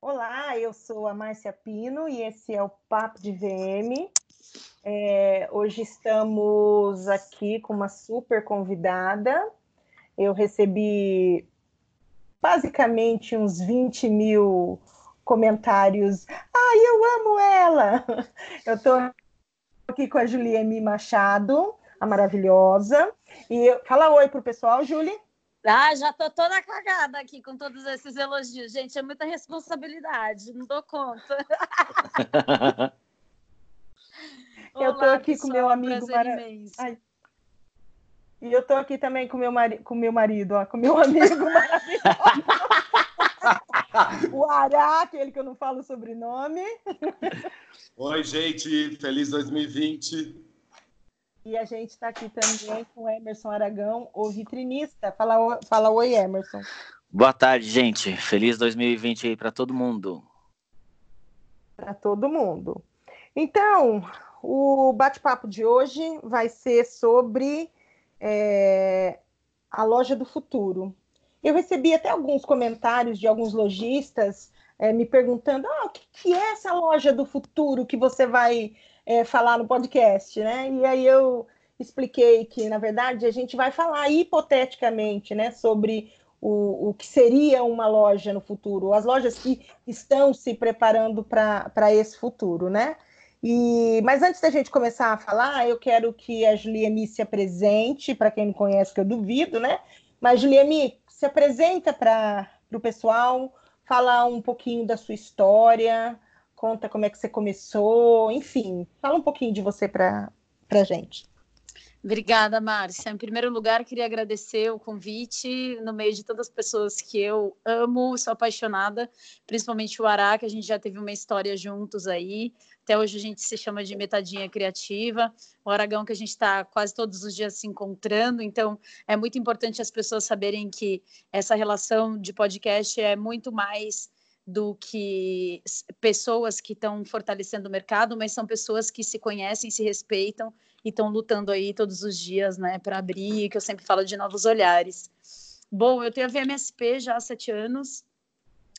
Olá, eu sou a Márcia Pino e esse é o Papo de VM. É, hoje estamos aqui com uma super convidada. Eu recebi basicamente uns 20 mil comentários. Ai, eu amo ela! Eu estou aqui com a Juliane Machado, a maravilhosa. E eu... fala oi pro pessoal, Julie. Ah, já tô toda cagada aqui com todos esses elogios. Gente, é muita responsabilidade, não dou conta. eu tô aqui com meu amigo maravilhoso. E eu tô aqui também com meu mari... com meu marido, ó, com meu amigo maravilhoso. o Ará, aquele que eu não falo sobrenome. Oi, gente, feliz 2020. E a gente está aqui também com o Emerson Aragão, o vitrinista. Fala, fala oi, Emerson. Boa tarde, gente. Feliz 2020 aí para todo mundo. Para todo mundo. Então, o bate-papo de hoje vai ser sobre é, a loja do futuro. Eu recebi até alguns comentários de alguns lojistas é, me perguntando: ah, o que, que é essa loja do futuro que você vai é, falar no podcast, né? E aí eu expliquei que, na verdade, a gente vai falar hipoteticamente, né, sobre o, o que seria uma loja no futuro, as lojas que estão se preparando para esse futuro, né? E, mas antes da gente começar a falar, eu quero que a Juliane se apresente, para quem não conhece, que eu duvido, né? Mas, Juliane, se apresenta para o pessoal, fala um pouquinho da sua história, conta como é que você começou, enfim, fala um pouquinho de você para a gente. Obrigada, Márcia. Em primeiro lugar, queria agradecer o convite no meio de tantas pessoas que eu amo, sou apaixonada, principalmente o Ará, que a gente já teve uma história juntos aí. Até hoje a gente se chama de metadinha criativa. O Aragão que a gente está quase todos os dias se encontrando. Então, é muito importante as pessoas saberem que essa relação de podcast é muito mais do que pessoas que estão fortalecendo o mercado, mas são pessoas que se conhecem, se respeitam e estão lutando aí todos os dias, né, para abrir, que eu sempre falo de novos olhares. Bom, eu tenho a VMSP já há sete anos.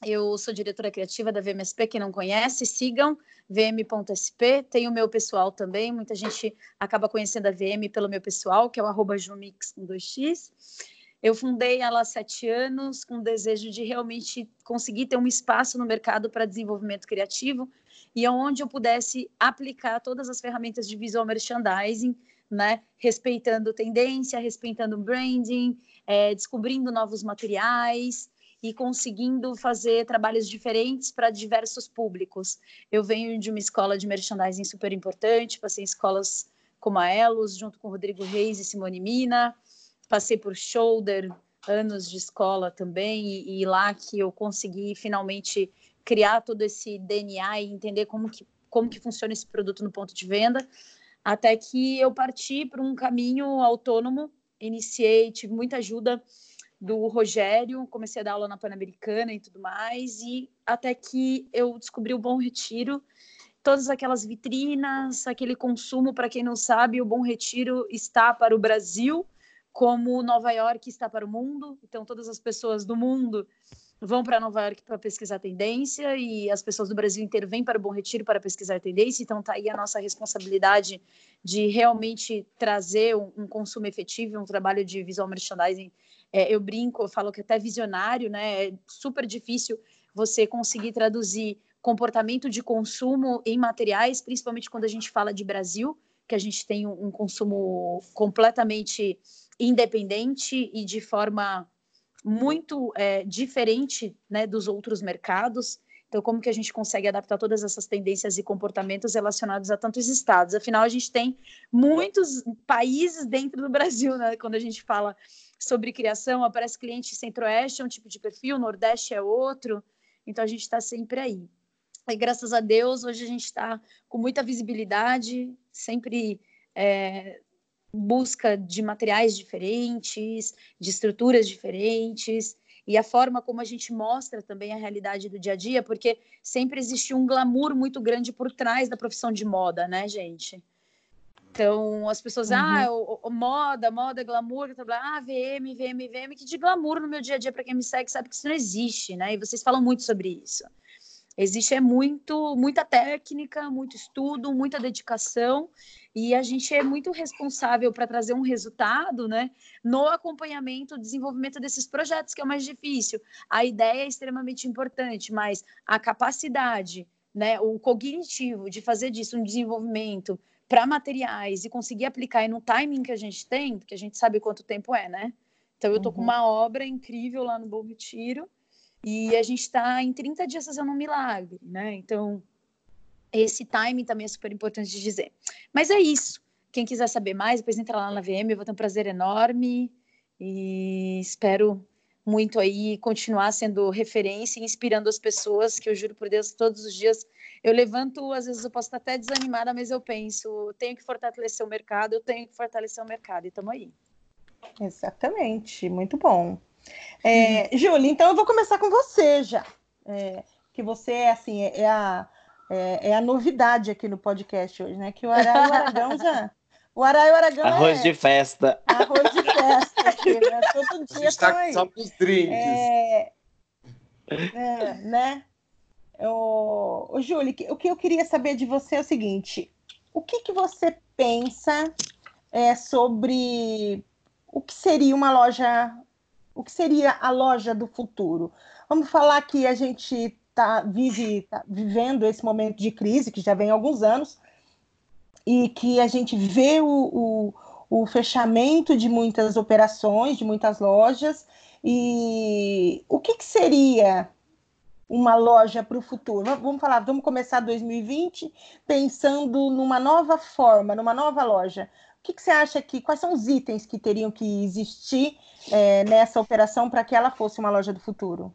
Eu sou diretora criativa da VMSP, quem não conhece, sigam vm.sp. Tem o meu pessoal também, muita gente acaba conhecendo a VM pelo meu pessoal, que é o arroba jumix com 2x. Eu fundei ela há sete anos com o desejo de realmente conseguir ter um espaço no mercado para desenvolvimento criativo e onde eu pudesse aplicar todas as ferramentas de visual merchandising, né, respeitando tendência, respeitando branding, é, descobrindo novos materiais e conseguindo fazer trabalhos diferentes para diversos públicos. Eu venho de uma escola de merchandising super importante, passei em escolas como a Elos, junto com Rodrigo Reis e Simone Mina, passei por shoulder, anos de escola também, e, e lá que eu consegui finalmente criar todo esse DNA e entender como que, como que funciona esse produto no ponto de venda, até que eu parti para um caminho autônomo, iniciei, tive muita ajuda do Rogério, comecei a dar aula na Pan-Americana e tudo mais, e até que eu descobri o Bom Retiro, todas aquelas vitrinas, aquele consumo, para quem não sabe, o Bom Retiro está para o Brasil, como Nova York está para o mundo, então todas as pessoas do mundo vão para Nova York para pesquisar tendência e as pessoas do Brasil inteiro vêm para o Bom Retiro para pesquisar tendência, então está aí a nossa responsabilidade de realmente trazer um, um consumo efetivo, um trabalho de visual merchandising. É, eu brinco, eu falo que até visionário, né? É super difícil você conseguir traduzir comportamento de consumo em materiais, principalmente quando a gente fala de Brasil, que a gente tem um, um consumo completamente independente e de forma muito é, diferente né, dos outros mercados. Então, como que a gente consegue adaptar todas essas tendências e comportamentos relacionados a tantos estados? Afinal, a gente tem muitos países dentro do Brasil, né? Quando a gente fala sobre criação, aparece cliente centro-oeste é um tipo de perfil, nordeste é outro. Então, a gente está sempre aí. E graças a Deus, hoje a gente está com muita visibilidade, sempre é, busca de materiais diferentes, de estruturas diferentes, e a forma como a gente mostra também a realidade do dia a dia, porque sempre existe um glamour muito grande por trás da profissão de moda, né, gente? Então, as pessoas, uhum. ah, o, o, moda, moda, glamour, tá, ah, VM, VM, VM, que de glamour no meu dia a dia, para quem me segue, sabe que isso não existe, né? E vocês falam muito sobre isso. Existe é muito, muita técnica, muito estudo, muita dedicação, e a gente é muito responsável para trazer um resultado, né? No acompanhamento, desenvolvimento desses projetos, que é o mais difícil. A ideia é extremamente importante, mas a capacidade, né, o cognitivo de fazer disso um desenvolvimento para materiais e conseguir aplicar no timing que a gente tem, porque a gente sabe quanto tempo é, né? Então, eu estou uhum. com uma obra incrível lá no Bom Retiro e a gente está em 30 dias fazendo um milagre, né? Então, esse timing também é super importante de dizer. Mas é isso. Quem quiser saber mais, depois entra lá na VM, eu vou ter um prazer enorme e espero muito aí continuar sendo referência e inspirando as pessoas, que eu juro por Deus, todos os dias eu levanto, às vezes eu posso estar até desanimada, mas eu penso, tenho que fortalecer o mercado, eu tenho que fortalecer o mercado, e estamos aí. Exatamente, muito bom. É, uhum. Júlia, então eu vou começar com você já, é, que você é assim, é, é a, é, é, a novidade aqui no podcast hoje, né? Que o Ará e o Aragão já o Ará e o Aragão Arroz é... de festa. Arroz de festa aqui, né? Todo dia está aí. Só os drinks. É... é né? O, o Júlio, o que eu queria saber de você é o seguinte: o que, que você pensa é, sobre o que seria uma loja, o que seria a loja do futuro? Vamos falar que a gente tá, vive, tá vivendo esse momento de crise, que já vem há alguns anos, e que a gente vê o, o, o fechamento de muitas operações, de muitas lojas, e o que, que seria uma loja para o futuro? Vamos falar, vamos começar 2020 pensando numa nova forma, numa nova loja. O que, que você acha que, quais são os itens que teriam que existir é, nessa operação para que ela fosse uma loja do futuro?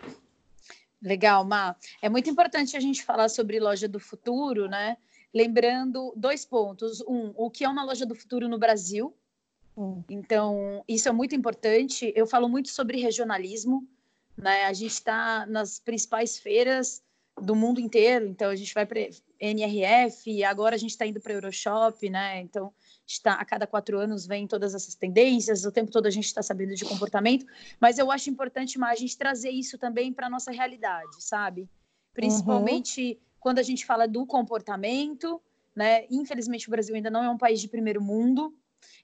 Legal, Ma. É muito importante a gente falar sobre loja do futuro, né? lembrando dois pontos. Um, o que é uma loja do futuro no Brasil. Hum. Então, isso é muito importante. Eu falo muito sobre regionalismo. Né? A gente está nas principais feiras do mundo inteiro. Então, a gente vai para NRF, agora a gente está indo para Euroshop, né? Então, está a cada quatro anos vem todas essas tendências, o tempo todo a gente está sabendo de comportamento, mas eu acho importante mais a gente trazer isso também para a nossa realidade, sabe? Principalmente uhum quando a gente fala do comportamento, né? Infelizmente o Brasil ainda não é um país de primeiro mundo,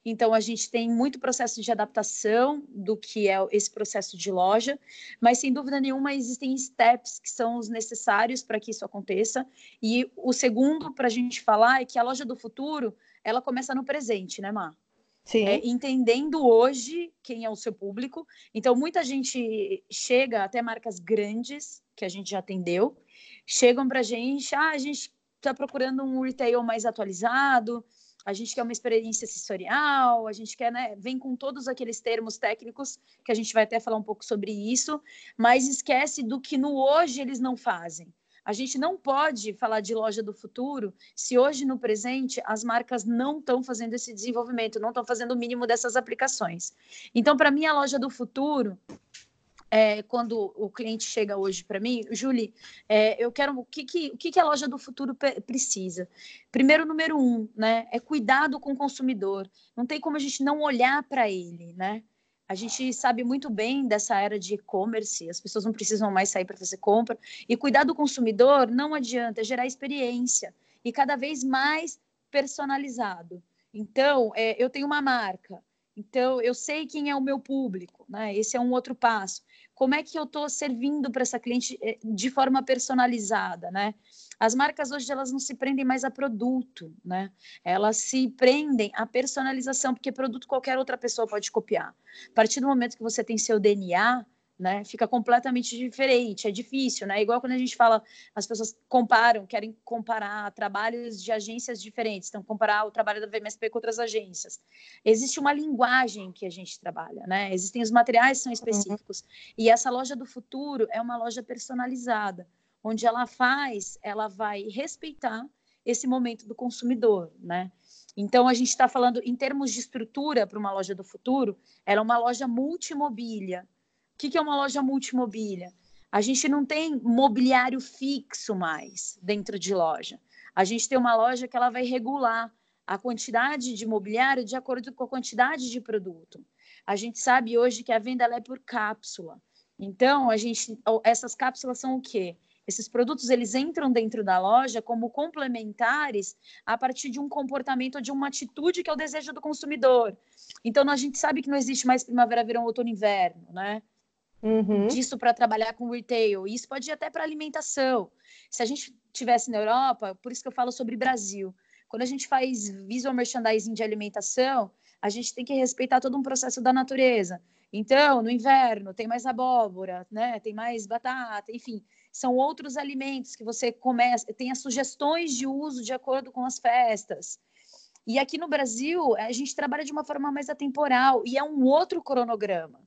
então a gente tem muito processo de adaptação do que é esse processo de loja, mas sem dúvida nenhuma existem steps que são os necessários para que isso aconteça. E o segundo para a gente falar é que a loja do futuro ela começa no presente, né, Mar? Sim. É, entendendo hoje quem é o seu público. Então, muita gente chega até marcas grandes que a gente já atendeu, chegam para a gente, ah, a gente está procurando um retail mais atualizado, a gente quer uma experiência sensorial, a gente quer, né, vem com todos aqueles termos técnicos que a gente vai até falar um pouco sobre isso, mas esquece do que no hoje eles não fazem. A gente não pode falar de loja do futuro se hoje no presente as marcas não estão fazendo esse desenvolvimento, não estão fazendo o mínimo dessas aplicações. Então, para mim, a loja do futuro é, quando o cliente chega hoje para mim, Julie, é, eu quero o que, que, o que, que a loja do futuro precisa? Primeiro, número um, né, é cuidado com o consumidor. Não tem como a gente não olhar para ele, né? A gente sabe muito bem dessa era de e-commerce, as pessoas não precisam mais sair para fazer compra. E cuidar do consumidor não adianta, é gerar experiência e cada vez mais personalizado. Então, é, eu tenho uma marca, então eu sei quem é o meu público, né? Esse é um outro passo como é que eu estou servindo para essa cliente eh, de forma personalizada, né? As marcas hoje elas não se prendem mais a produto, né? Elas se prendem à personalização, porque produto qualquer outra pessoa pode copiar. A partir do momento que você tem seu DNA, né? Fica completamente diferente, é difícil, né? Igual quando a gente fala, as pessoas comparam, querem comparar trabalhos de agências diferentes, então comparar o trabalho da VMSP com outras agências. Existe uma linguagem que a gente trabalha, né? Existem os materiais que são específicos. Uhum. E essa loja do futuro é uma loja personalizada, onde ela faz, ela vai respeitar esse momento do consumidor, né? Então, a gente está falando, em termos de estrutura para uma loja do futuro, ela é uma loja multimobília, o que, que é uma loja multimobília? A gente não tem mobiliário fixo mais dentro de loja. A gente tem uma loja que ela vai regular a quantidade de mobiliário de acordo com a quantidade de produto. A gente sabe hoje que a venda é por cápsula. Então, a gente, essas cápsulas são o quê? Esses produtos eles entram dentro da loja como complementares a partir de um comportamento de uma atitude que é o desejo do consumidor. Então, a gente sabe que não existe mais primavera, verão, outono, inverno, né? Uhum. Disso para trabalhar com retail. E isso pode ir até para alimentação. Se a gente tivesse na Europa, por isso que eu falo sobre Brasil. Quando a gente faz visual merchandising de alimentação, a gente tem que respeitar todo um processo da natureza. Então, no inverno, tem mais abóbora, né? tem mais batata, enfim, são outros alimentos que você começa, tem as sugestões de uso de acordo com as festas. E aqui no Brasil, a gente trabalha de uma forma mais atemporal e é um outro cronograma.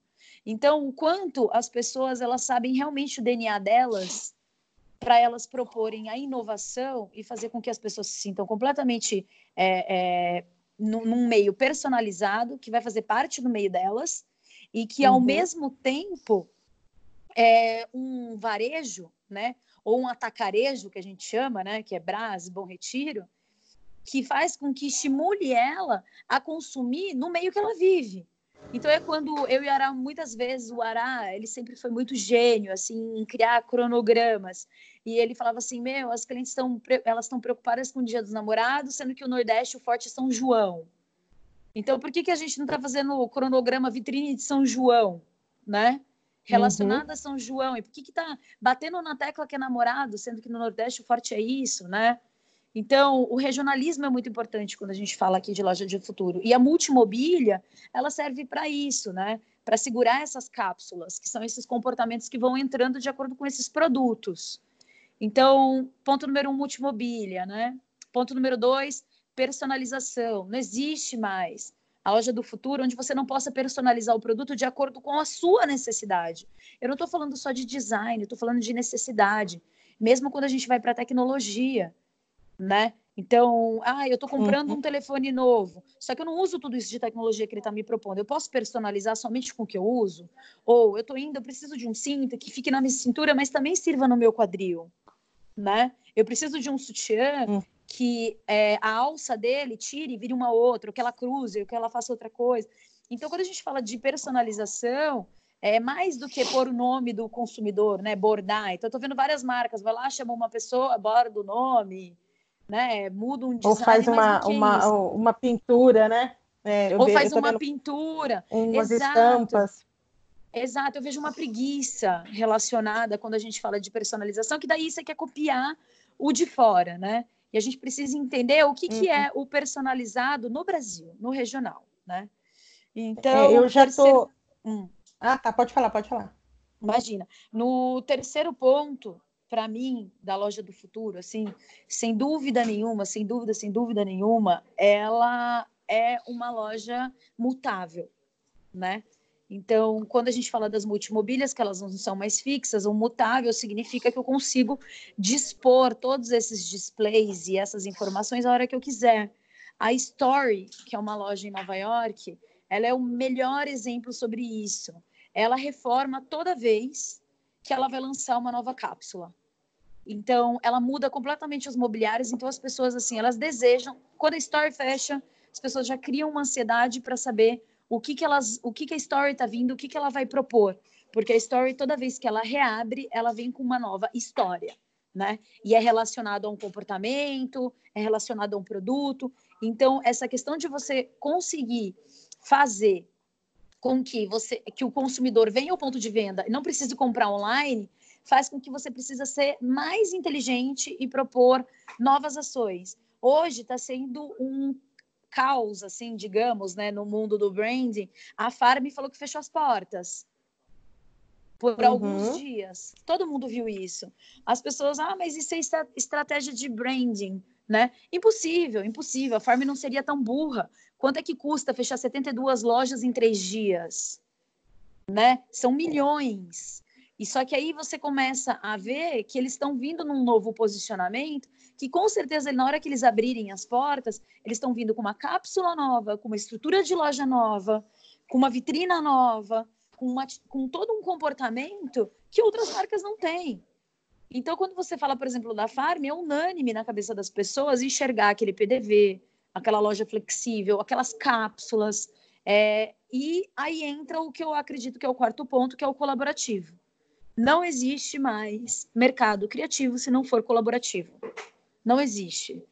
Então, o quanto as pessoas elas sabem realmente o DNA delas para elas proporem a inovação e fazer com que as pessoas se sintam completamente é, é, num, num, meio personalizado, que vai fazer parte do meio delas, e que, ao uhum. mesmo tempo, é um varejo, né, ou um atacarejo, que a gente chama, né, que é Brás, Bom Retiro, que faz com que estimule ela a consumir no meio que ela vive. Então é quando eu e Ará, muitas vezes, o Ará, ele sempre foi muito gênio, assim, em criar cronogramas. E ele falava assim, meu, as clientes estão, elas estão preocupadas com o dia dos namorados, sendo que o Nordeste, o forte é São João. Então, por que, que a gente não está fazendo o cronograma vitrine de São João, né? Relacionada uhum. a São João. E por que que tá batendo na tecla que é namorado, sendo que no Nordeste o forte é isso, né? Então, o regionalismo é muito importante quando a gente fala aqui de loja de futuro. E a multimobília, ela serve para isso, né? Para segurar essas cápsulas, que são esses comportamentos que vão entrando de acordo com esses produtos. Então, ponto número um, multimobília, né? Ponto número dois, personalização. Não existe mais a loja do futuro onde você não possa personalizar o produto de acordo com a sua necessidade. Eu não estou falando só de design, estou falando de necessidade. Mesmo quando a gente vai para a tecnologia, né? Então, ah, eu estou comprando uhum. um telefone novo, só que eu não uso tudo isso de tecnologia que ele está me propondo. Eu posso personalizar somente com o que eu uso? Ou eu estou indo, eu preciso de um cinto que fique na minha cintura, mas também sirva no meu quadril, né? Eu preciso de um sutiã uhum. que é, a alça dele tire e vire uma outra, ou que ela cruze, ou que ela faça outra coisa. Então, quando a gente fala de personalização, é mais do que pôr o nome do consumidor, né? Bordar. Então, eu tô vendo várias marcas, vai lá, chama uma pessoa, borda o nome, né? Muda um design. Ou faz uma, uma, uma pintura, né? É, Ou faz uma pintura. Umas Exato. estampas. Exato, eu vejo uma preguiça relacionada quando a gente fala de personalização, que daí você quer copiar o de fora, né? E a gente precisa entender o que, uhum. que é o personalizado no Brasil, no regional, né? Então, é, eu já terceiro... tô. Hum. Ah, tá, pode falar, pode falar. Imagina. No terceiro ponto, para mim, da loja do futuro, assim, sem dúvida nenhuma, sem dúvida, sem dúvida nenhuma, ela é uma loja mutável, né? Então, quando a gente fala das multimobílias, que elas não são mais fixas, o mutável significa que eu consigo dispor todos esses displays e essas informações a hora que eu quiser. A Story, que é uma loja em Nova York, ela é o melhor exemplo sobre isso. Ela reforma toda vez que ela vai lançar uma nova cápsula. Então, ela muda completamente os mobiliários. Então, as pessoas, assim, elas desejam. Quando a Story fecha, as pessoas já criam uma ansiedade para saber o que, que elas, o que, que a Story está vindo, o que, que ela vai propor. Porque a Story, toda vez que ela reabre, ela vem com uma nova história, né? E é relacionado a um comportamento, é relacionado a um produto. Então, essa questão de você conseguir fazer com que você que o consumidor venha ao ponto de venda e não precise comprar online, faz com que você precisa ser mais inteligente e propor novas ações. Hoje está sendo um caos, assim, digamos, né, no mundo do branding. A Farm falou que fechou as portas por uhum. alguns dias. Todo mundo viu isso. As pessoas, ah, mas isso é estratégia de branding, né? Impossível, impossível. A Farm não seria tão burra Quanto é que custa fechar 72 lojas em três dias? Né? São milhões. E só que aí você começa a ver que eles estão vindo num novo posicionamento, que com certeza na hora que eles abrirem as portas, eles estão vindo com uma cápsula nova, com uma estrutura de loja nova, com uma vitrina nova, com, uma, com todo um comportamento que outras marcas não têm. Então, quando você fala, por exemplo, da Farm, é unânime na cabeça das pessoas enxergar aquele PDV, aquela loja flexível, aquelas cápsulas. É, e aí entra o que eu acredito que é o quarto ponto, que é o colaborativo. Não existe mais mercado criativo se não for colaborativo. Não existe.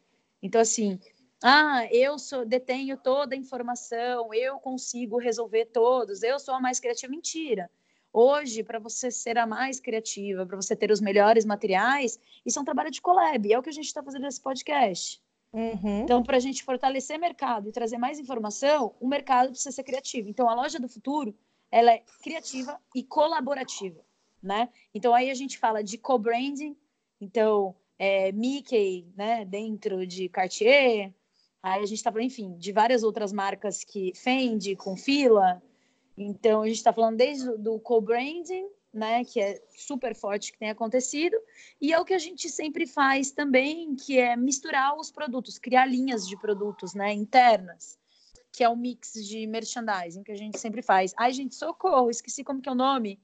Então, assim, ah, eu sou, detenho toda a informação, eu consigo resolver todos, eu sou a mais criativa. Mentira. Hoje, para você ser a mais criativa, para você ter os melhores materiais, isso é um trabalho de collab, é o que a gente está fazendo nesse podcast. Uhum. Então, para a gente fortalecer mercado e trazer mais informação, o mercado precisa ser criativo. Então, a loja do futuro, ela é criativa e colaborativa, né? Então, aí a gente fala de co-branding, então, é, Mickey, né, dentro de Cartier, aí a gente está falando, enfim, de várias outras marcas que Fendi, com Fila, então, a gente está falando desde o co-branding, né, que é super forte que tem acontecido, e é o que a gente sempre faz também, que é misturar os produtos, criar linhas de produtos, né, internas, que é o mix de merchandising que a gente sempre faz. Ai, gente, socorro, esqueci como que é o nome,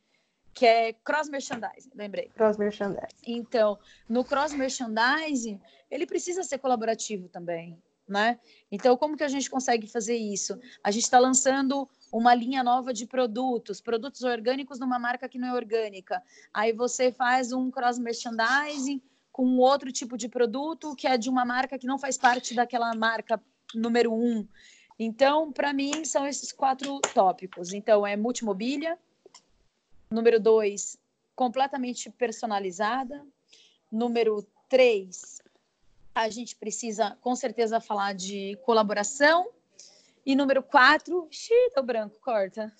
que é cross merchandising, lembrei. Cross merchandising. Então, no cross merchandising, ele precisa ser colaborativo também, né? Então, como que a gente consegue fazer isso? A gente está lançando uma linha nova de produtos, produtos orgânicos numa marca que não é orgânica. Aí você faz um cross merchandising com outro tipo de produto que é de uma marca que não faz parte daquela marca número um. Então, para mim, são esses quatro tópicos. Então, é multimobília. Número dois, completamente personalizada. Número três, a gente precisa, com certeza, falar de colaboração e número quatro, xiii, tô branco, corta.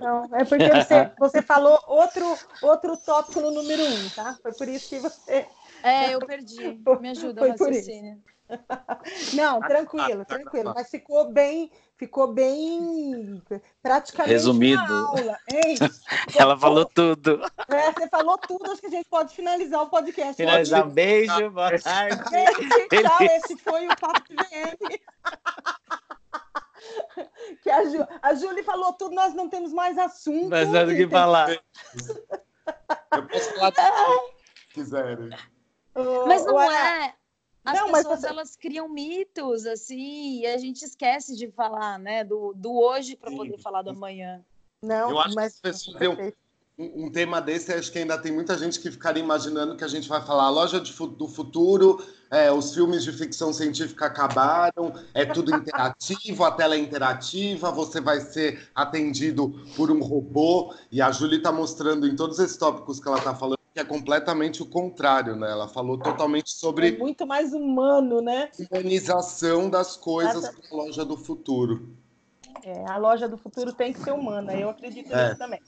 Não, é porque você, você falou outro, outro tópico no número um, tá? Foi por isso que você. É, eu perdi. Me ajuda Foi o raciocínio. Não, tranquilo, tranquilo. Mas ficou bem, ficou bem praticamente resumido. Aula. Ela falou tudo. É, você falou tudo, acho que a gente pode finalizar o podcast. Finalizar, um beijo, boa tarde. tchau, esse foi o Papo de VM. que a, Ju, a Júlia falou tudo, nós não temos mais assunto. Mas nada que falar. Eu posso falar se quiserem. Mas não é. As não, pessoas você... elas criam mitos assim e a gente esquece de falar, né, do, do hoje para poder falar do amanhã. Não, eu acho mas que as pessoas um, tema desse, acho que ainda tem muita gente que ficaria imaginando que a gente vai falar a loja de, do futuro, é, os filmes de ficção científica acabaram, é tudo interativo, a tela é interativa, você vai ser atendido por um robô. E a Julie está mostrando em todos esses tópicos que ela está falando que é completamente o contrário, né? Ela falou totalmente sobre. É muito mais humano, né? Humanização das coisas Essa... a loja do futuro. É, a loja do futuro tem que ser humana, eu acredito é. nisso também.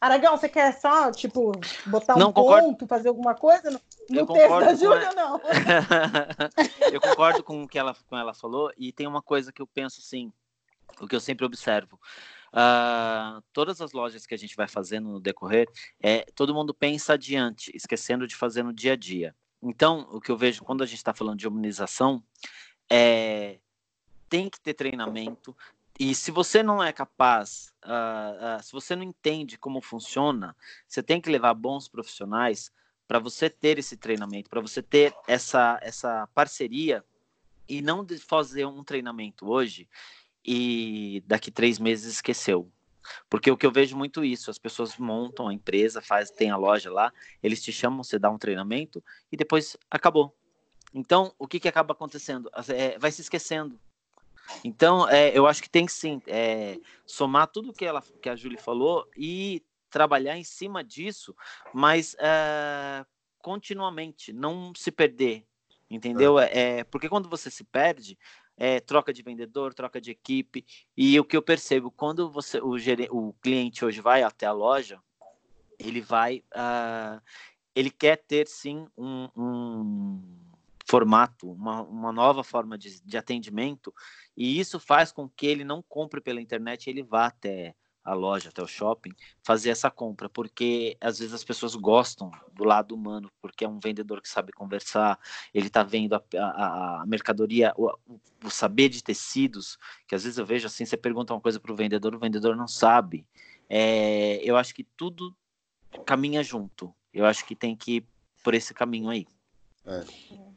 Aragão, você quer só, tipo, botar um não, ponto, fazer alguma coisa no, no texto da Júlia ou não? eu concordo com o que ela, com ela falou, e tem uma coisa que eu penso assim, o que eu sempre observo. Uh, todas as lojas que a gente vai fazendo no decorrer, é, todo mundo pensa adiante, esquecendo de fazer no dia a dia. Então, o que eu vejo quando a gente está falando de humanização é tem que ter treinamento, e se você não é capaz, uh, uh, se você não entende como funciona, você tem que levar bons profissionais para você ter esse treinamento, para você ter essa, essa parceria e não fazer um treinamento hoje e daqui três meses esqueceu. Porque o que eu vejo muito isso, as pessoas montam a empresa, faz, tem a loja lá, eles te chamam, você dá um treinamento e depois acabou. Então, o que, que acaba acontecendo? É, vai se esquecendo. Então, é, eu acho que tem que sim é, somar tudo que, ela, que a Julie falou e trabalhar em cima disso, mas é, continuamente, não se perder, entendeu? É. é porque quando você se perde, é, troca de vendedor, troca de equipe, e o que eu percebo, quando você, o, o cliente hoje vai até a loja, ele vai, uh, ele quer ter sim um, um formato, uma, uma nova forma de, de atendimento, e isso faz com que ele não compre pela internet, ele vá até a loja, até o shopping, fazer essa compra, porque às vezes as pessoas gostam do lado humano, porque é um vendedor que sabe conversar, ele está vendo a, a, a mercadoria, o, o, saber de tecidos, que às vezes eu vejo assim, você pergunta uma coisa para o vendedor, o vendedor não sabe. É, eu acho que tudo caminha junto. Eu acho que tem que ir por esse caminho aí. É.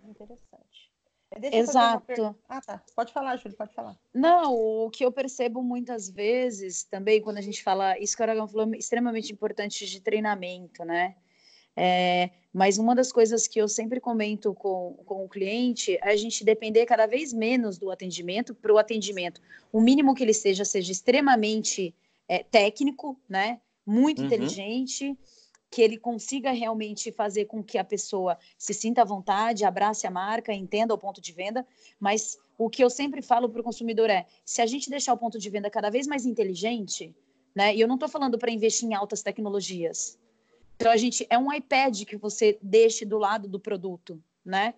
Interessante. deixa Exato. Ah, tá. Pode falar, Júlio, pode falar. Não, o que eu percebo muitas vezes também, quando a gente fala, isso que o Aragão falou, extremamente importante de treinamento, né? É, mas uma das coisas que eu sempre comento com, com o cliente é a gente depender cada vez menos do atendimento para o atendimento. O mínimo que ele seja, seja extremamente é, técnico, né? Muito uhum. inteligente, que ele consiga realmente fazer com que a pessoa se sinta à vontade, abrace a marca, entenda o ponto de venda, mas o que eu sempre falo para o consumidor é: se a gente deixar o ponto de venda cada vez mais inteligente, né? E eu não estou falando para investir em altas tecnologias. Então a gente é um iPad que você deixe do lado do produto, né?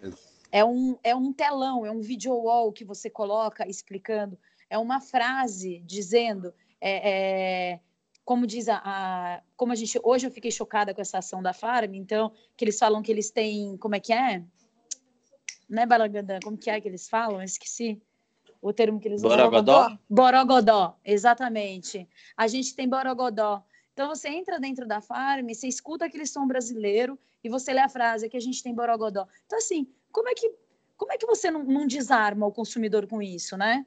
É um, é um telão, é um video wall que você coloca explicando, é uma frase dizendo é, é, como diz a, a, como a gente hoje eu fiquei chocada com essa ação da Farm, então que eles falam que eles têm, como é que é? Não é Baragadã, como que é que eles falam? Eu esqueci o termo que eles usam. Borogodó? Borogodó, exatamente. A gente tem Borogodó. Então você entra dentro da Farm, você escuta aquele som brasileiro e você lê a frase que a gente tem Borogodó. Então assim, como é que como é que você não, não desarma o consumidor com isso, né?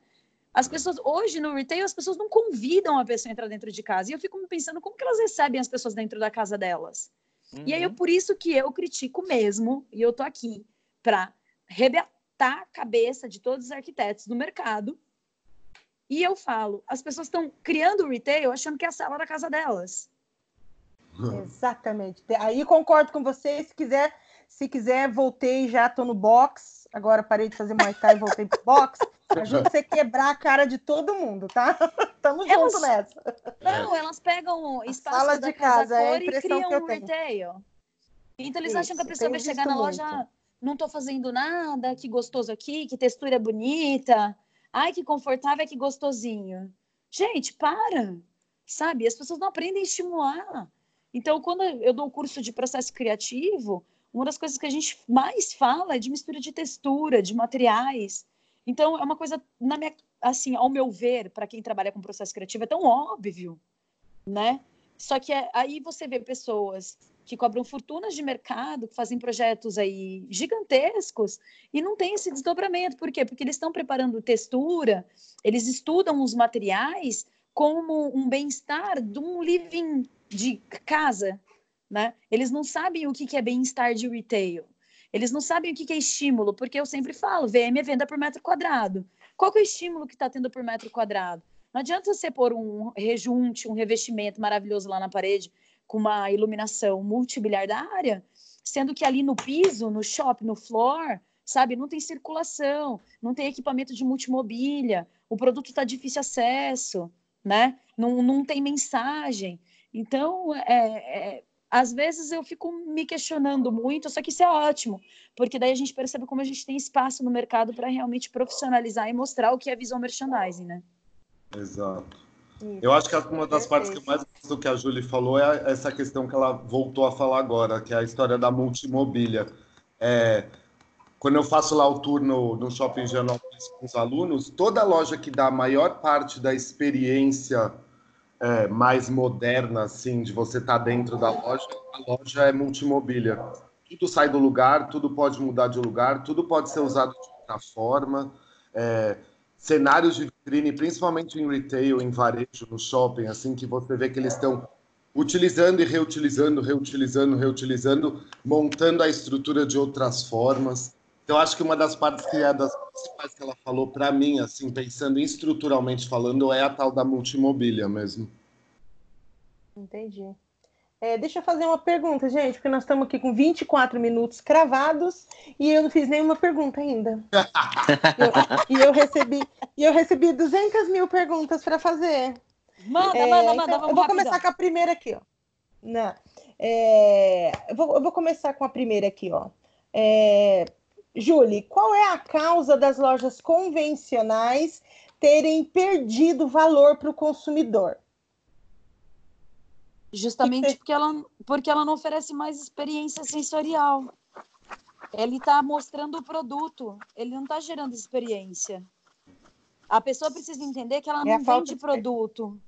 As pessoas, hoje no retail, as pessoas não convidam a pessoa a entrar dentro de casa. E eu fico pensando como que elas recebem as pessoas dentro da casa delas. Uhum. E aí, é uhum. por isso que eu critico mesmo, e eu tô aqui para rebetar a cabeça de todos os arquitetos do mercado. E eu falo, as pessoas estão criando o retail achando que é a sala da casa delas. Exatamente. Aí concordo com você. Se quiser, se quiser, voltei já, tô no box. Agora parei de fazer Muay Thai e voltei pro box. Ajuda você quebrar a cara de todo mundo, tá? Tamo elas... junto nessa. Não, elas pegam espaço Sala da de casa, casa é cor e criam um retail. Então eles Isso, acham que a pessoa vai chegar na muito. loja, não tô fazendo nada, que gostoso aqui, que textura bonita. Ai, que confortável, que gostosinho. Gente, para. Sabe? As pessoas não aprendem a estimular. Então, quando eu dou o curso de processo criativo, uma das coisas que a gente mais fala é de mistura de textura, de materiais. Então, é uma coisa, na minha, assim, ao meu ver, para quem trabalha com processo criativo, é tão óbvio, né? Só que é, aí você vê pessoas que cobram fortunas de mercado, que fazem projetos aí gigantescos e não tem esse desdobramento. Por quê? Porque eles estão preparando textura, eles estudam os materiais como um bem-estar de um living de casa, né? Eles não sabem o que é bem-estar de retail. Eles não sabem o que é estímulo, porque eu sempre falo, VM é venda por metro quadrado. Qual é o estímulo que está tendo por metro quadrado? Não adianta você pôr um rejunte, um revestimento maravilhoso lá na parede, com uma iluminação multibiliardária, sendo que ali no piso, no shopping, no floor, sabe, não tem circulação, não tem equipamento de multimobília, o produto está difícil acesso, né? Não, não tem mensagem. Então, é, é, às vezes eu fico me questionando muito, só que isso é ótimo, porque daí a gente percebe como a gente tem espaço no mercado para realmente profissionalizar e mostrar o que é visual merchandising, né? Exato. Eu acho que uma das partes que mais gosto do que a Julie falou é essa questão que ela voltou a falar agora, que é a história da multimobília. É, quando eu faço lá o tour no, Shopping Gianópolis com os alunos, toda loja que dá a maior parte da experiência é, mais moderna, assim, de você estar tá dentro da loja, a loja é multimobília. Tudo sai do lugar, tudo pode mudar de lugar, tudo pode ser usado de outra forma. É, cenários de vitrine, principalmente em retail, em varejo, no shopping, assim, que você vê que eles estão utilizando e reutilizando, reutilizando, reutilizando, montando a estrutura de outras formas. Então, acho que uma das partes que é das principais que ela falou para mim, assim, pensando estruturalmente falando, é a tal da multimobília mesmo. Entendi. É, deixa eu fazer uma pergunta, gente, porque nós estamos aqui com 24 minutos cravados e eu não fiz nenhuma pergunta ainda. eu, e eu recebi, e eu recebi 200 mil perguntas para fazer. Manda, é, manda, manda. Então, eu vou começar com a primeira aqui, ó. Não, é, eu, vou, eu vou começar com a primeira aqui, ó. É, Julie, qual é a causa das lojas convencionais terem perdido valor para o consumidor? Justamente porque ela, porque ela não oferece mais experiência sensorial. Ele está mostrando o produto, ele não está gerando experiência. A pessoa precisa entender que ela é não vende produto.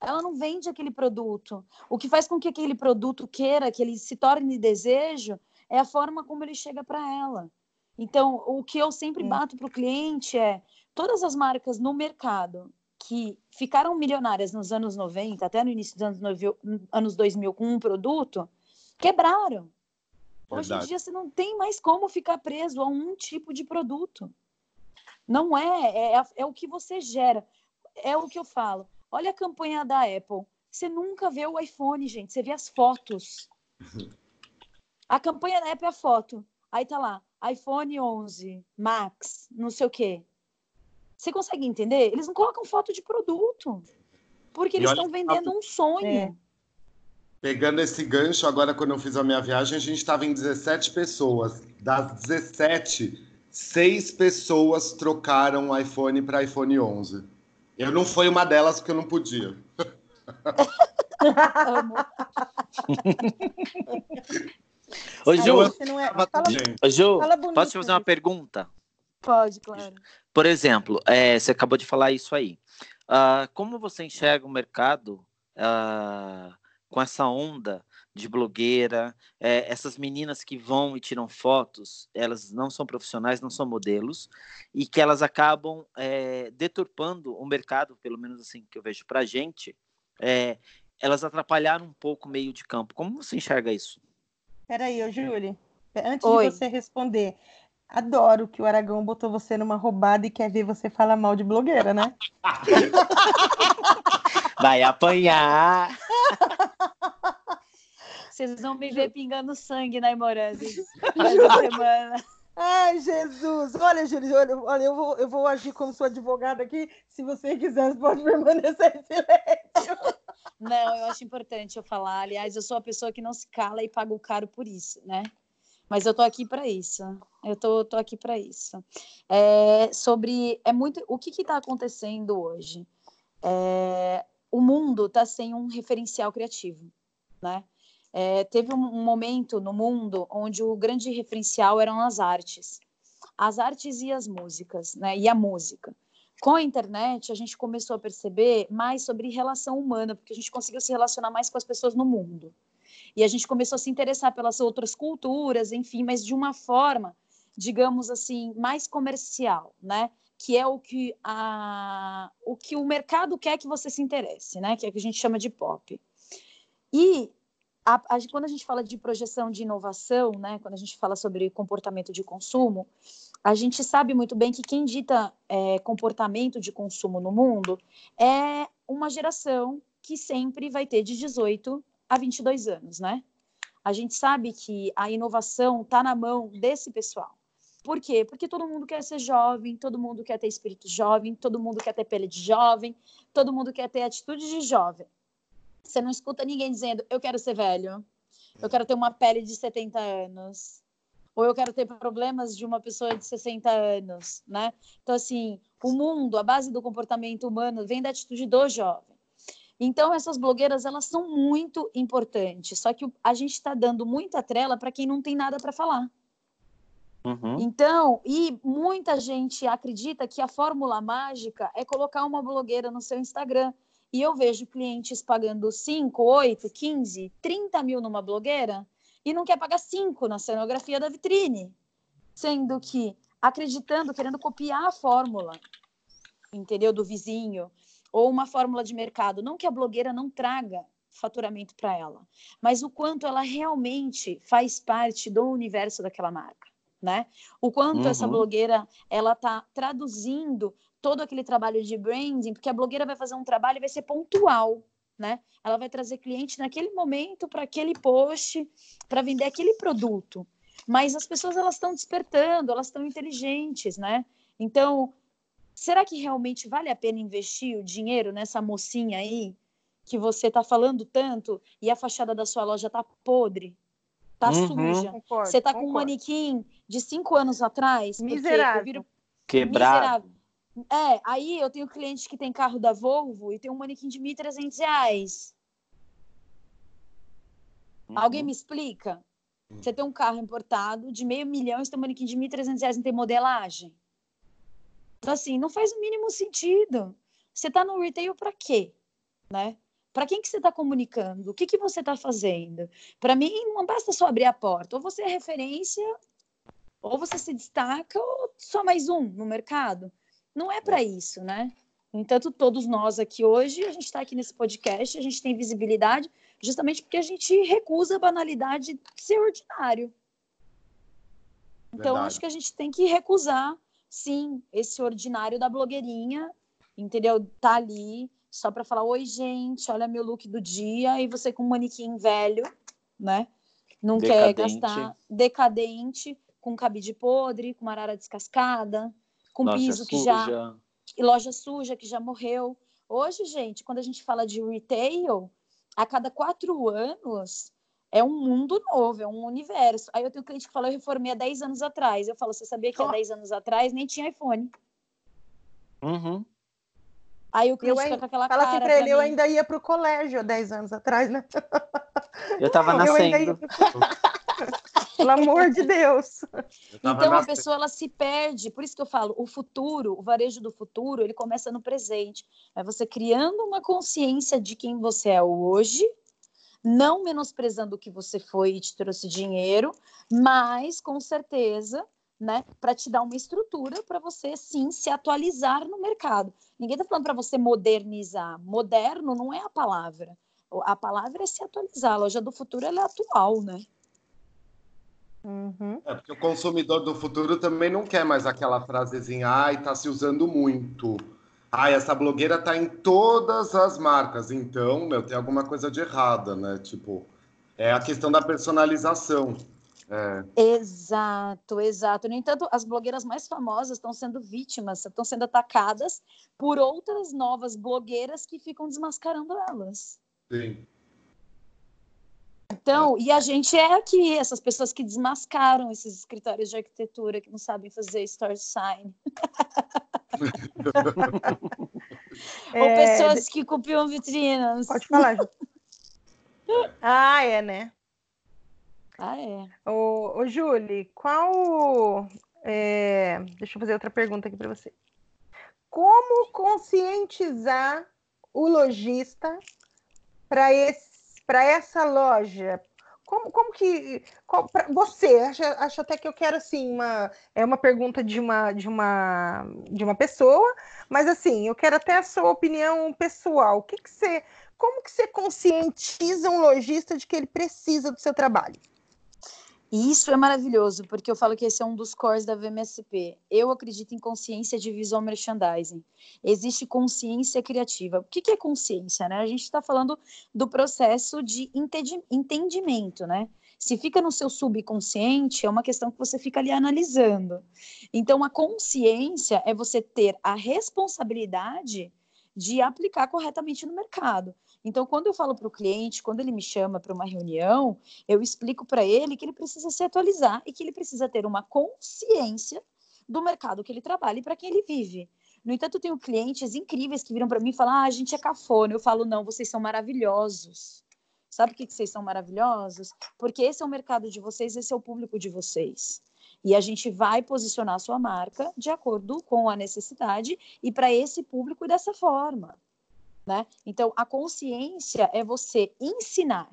Ela não vende aquele produto. O que faz com que aquele produto queira, que ele se torne desejo, é a forma como ele chega para ela. Então, o que eu sempre bato para o cliente é todas as marcas no mercado que ficaram milionárias nos anos 90, até no início dos anos, 90, anos 2000, com um produto, quebraram. Hoje em dia você não tem mais como ficar preso a um tipo de produto. Não é, é, é o que você gera. É o que eu falo. Olha a campanha da Apple. Você nunca vê o iPhone, gente. Você vê as fotos. A campanha da Apple é a foto. Aí tá lá, iPhone 11, Max, não sei o quê. Você consegue entender? Eles não colocam foto de produto. Porque eles estão vendendo um sonho. É. Pegando esse gancho, agora quando eu fiz a minha viagem, a gente estava em 17 pessoas. Das 17, seis pessoas trocaram o iPhone para iPhone 11. Eu não fui uma delas porque eu não podia. Ô, Ju, é... Ô, Ju posso te fazer uma pergunta? Pode, claro. Por exemplo, é, você acabou de falar isso aí. Uh, como você enxerga o mercado uh, com essa onda de blogueira, é, essas meninas que vão e tiram fotos, elas não são profissionais, não são modelos, e que elas acabam é, deturpando o mercado, pelo menos assim que eu vejo para a gente, é, elas atrapalharam um pouco o meio de campo. Como você enxerga isso? Peraí, ô Júlia, antes Oi. de você responder, Adoro que o Aragão botou você numa roubada e quer ver você falar mal de blogueira, né? Vai apanhar. Vocês vão me ver pingando sangue na hemorragia essa semana. Ai, Jesus! Olha, Júlio, olha, eu vou, eu vou agir como sua advogada aqui. Se você quiser, você pode permanecer em silêncio. Não, eu acho importante eu falar. Aliás, eu sou a pessoa que não se cala e paga o caro por isso, né? Mas eu tô aqui para isso. Eu tô, tô aqui para isso. É, sobre é muito o que está acontecendo hoje. É, o mundo está sem um referencial criativo, né? É, teve um, um momento no mundo onde o grande referencial eram as artes, as artes e as músicas, né? E a música. Com a internet, a gente começou a perceber mais sobre relação humana, porque a gente conseguiu se relacionar mais com as pessoas no mundo. E a gente começou a se interessar pelas outras culturas, enfim, mas de uma forma, digamos assim, mais comercial, né? Que é o que, a, o que o mercado quer que você se interesse, né? Que é o que a gente chama de pop. E a, a, quando a gente fala de projeção de inovação, né? Quando a gente fala sobre comportamento de consumo, a gente sabe muito bem que quem dita é, comportamento de consumo no mundo é uma geração que sempre vai ter de 18 há 22 anos, né? A gente sabe que a inovação está na mão desse pessoal. Por quê? Porque todo mundo quer ser jovem, todo mundo quer ter espírito jovem, todo mundo quer ter pele de jovem, todo mundo quer ter atitude de jovem. Você não escuta ninguém dizendo, eu quero ser velho, eu quero ter uma pele de 70 anos, ou eu quero ter problemas de uma pessoa de 60 anos, né? Então, assim, o mundo, a base do comportamento humano vem da atitude do jovem. Então, essas blogueiras, elas são muito importantes, só que a gente está dando muita trela para quem não tem nada para falar. Uhum. Então, e muita gente acredita que a fórmula mágica é colocar uma blogueira no seu Instagram. E eu vejo clientes pagando 5, 8, 15, 30 mil numa blogueira e não quer pagar 5 na cenografia da vitrine. Sendo que acreditando, querendo copiar a fórmula, entendeu? Do vizinho ou uma fórmula de mercado. Não que a blogueira não traga faturamento para ela, mas o quanto ela realmente faz parte do universo daquela marca, né? O quanto uhum. essa blogueira ela tá traduzindo todo aquele trabalho de branding, porque a blogueira vai fazer um trabalho e vai ser pontual, né? Ela vai trazer cliente naquele momento para aquele post, para vender aquele produto. Mas as pessoas elas estão despertando, elas estão inteligentes, né? Então, será que realmente vale a pena investir o dinheiro nessa mocinha aí que você está falando tanto e a fachada da sua loja tá podre? Tá uhum. suja. Concordo, você tá concordo. com um manequim de cinco anos atrás. Miserável. Viro... Quebrado. Miserável. É, aí eu tenho cliente que tem carro da Volvo e tem um manequim de R$ 1.300. Uhum. Alguém me explica? Você tem um carro importado de meio milhão e tem um manequim de R$ 1.300 não tem modelagem? Então, assim, não faz o mínimo sentido. Você está no retail para quê? Né? Para quem que você está comunicando? O que, que você está fazendo? Para mim, não basta só abrir a porta. Ou você é referência, Ou você se destaca ou só mais um no mercado. Não é para isso, né? No entanto, todos nós aqui hoje, a gente está aqui nesse podcast, a gente tem visibilidade, justamente porque a gente recusa a banalidade de ser ordinário. Então, Verdade. acho que a gente tem que recusar, sim, esse ordinário da blogueirinha, entendeu? Tá ali só para falar: oi, gente, olha meu look do dia, e você com um manequim velho, né? Não decadente. quer gastar decadente, com cabide podre, com arara descascada, com loja piso que suja. já. Loja suja que já morreu. Hoje, gente, quando a gente fala de retail, a cada quatro anos é um mundo novo, é um universo. Aí eu tenho um cliente que fala, eu reformei há 10 anos atrás. Eu falo, você sabia que há 10 anos atrás nem tinha iPhone? Uhum. Aí o cliente fica com aquela fala cara. Fala assim pra ele, eu ainda ia pro colégio há 10 anos atrás, né? Eu tava nascendo. Pelo amor de Deus. Então a pessoa ela se perde, por isso que eu falo, o futuro, o varejo do futuro, ele começa no presente. É você criando uma consciência de quem você é hoje, não menosprezando o que você foi e te trouxe dinheiro, mas com certeza, né, para te dar uma estrutura para você sim se atualizar no mercado. Ninguém está falando para você modernizar. Moderno não é a palavra. A palavra é se atualizar. A loja do futuro é atual, né? Uhum. É porque o consumidor do futuro também não quer mais aquela frasezinha, ai, tá se usando muito. Ai, essa blogueira tá em todas as marcas, então, meu, tem alguma coisa de errada, né? Tipo, é a questão da personalização. É. Exato, exato. No entanto, as blogueiras mais famosas estão sendo vítimas, estão sendo atacadas por outras novas blogueiras que ficam desmascarando elas. Sim. Então, e a gente é aqui, essas pessoas que desmascaram esses escritórios de arquitetura que não sabem fazer store sign. é... Ou pessoas que copiam vitrinas. Pode falar, Ju. ah, é, né? Ah, é. Ô, ô Julie, qual. É... Deixa eu fazer outra pergunta aqui para você. Como conscientizar o lojista para esse para essa loja? Como, como que qual, você acho até que eu quero assim uma é uma pergunta de uma de uma de uma pessoa, mas assim eu quero até a sua opinião pessoal. O que, que você como que você conscientiza um lojista de que ele precisa do seu trabalho? E isso é maravilhoso, porque eu falo que esse é um dos cores da VMSP. Eu acredito em consciência de visual merchandising. Existe consciência criativa. O que é consciência? Né? A gente está falando do processo de entendimento, né? Se fica no seu subconsciente, é uma questão que você fica ali analisando. Então, a consciência é você ter a responsabilidade de aplicar corretamente no mercado. Então, quando eu falo para o cliente, quando ele me chama para uma reunião, eu explico para ele que ele precisa se atualizar e que ele precisa ter uma consciência do mercado que ele trabalha e para quem ele vive. No entanto, eu tenho clientes incríveis que viram para mim e falam: ah, a gente é cafona. Eu falo: não, vocês são maravilhosos. Sabe por que vocês são maravilhosos? Porque esse é o mercado de vocês, esse é o público de vocês. E a gente vai posicionar a sua marca de acordo com a necessidade e para esse público dessa forma. Né? Então, a consciência é você ensinar.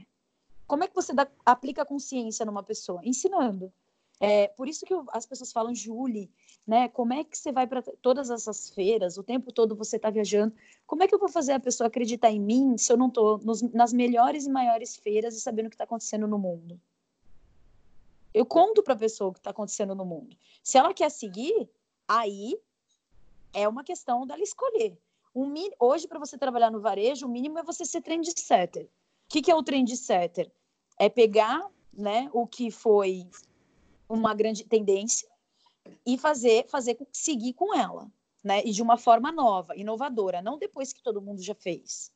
Como é que você dá, aplica a consciência numa pessoa? Ensinando. É, por isso que eu, as pessoas falam, Julie, né? Como é que você vai para todas essas feiras? O tempo todo você está viajando. Como é que eu vou fazer a pessoa acreditar em mim se eu não estou nas melhores e maiores feiras e sabendo o que está acontecendo no mundo? Eu conto para a pessoa o que está acontecendo no mundo. Se ela quer seguir, aí é uma questão dela escolher. Hoje, para você trabalhar no varejo, o mínimo é você ser trendsetter. O que, que é o trendsetter? É pegar né, o que foi uma grande tendência e fazer, fazer seguir com ela, né? E de uma forma nova, inovadora, não depois que todo mundo já fez.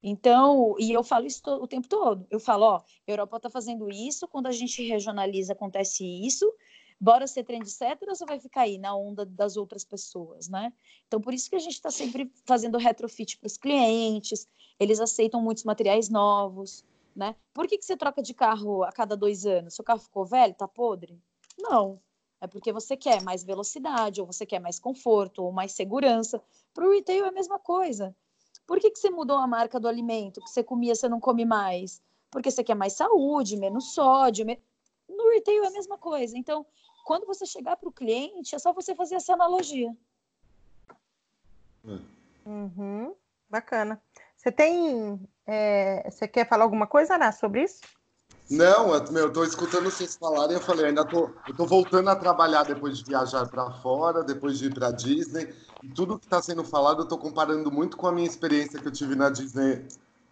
Então, e eu falo isso o tempo todo. Eu falo, ó, Europa está fazendo isso, quando a gente regionaliza acontece isso, bora ser trendsetter ou você vai ficar aí na onda das outras pessoas, né? Então, por isso que a gente está sempre fazendo retrofit para os clientes, eles aceitam muitos materiais novos, né? Por que, que você troca de carro a cada dois anos? Seu carro ficou velho, tá podre? Não. É porque você quer mais velocidade, ou você quer mais conforto, ou mais segurança. Para o retail é a mesma coisa. Por que, que você mudou a marca do alimento? Que você comia, você não come mais? Porque você quer mais saúde, menos sódio. No retail é a mesma coisa. Então, quando você chegar para o cliente, é só você fazer essa analogia. Uhum, bacana. Você tem. É, você quer falar alguma coisa, Ana, sobre isso? Não, eu, meu, tô escutando vocês falarem, eu falei, ainda tô, eu tô voltando a trabalhar depois de viajar para fora, depois de ir para Disney, e tudo que está sendo falado eu tô comparando muito com a minha experiência que eu tive na Disney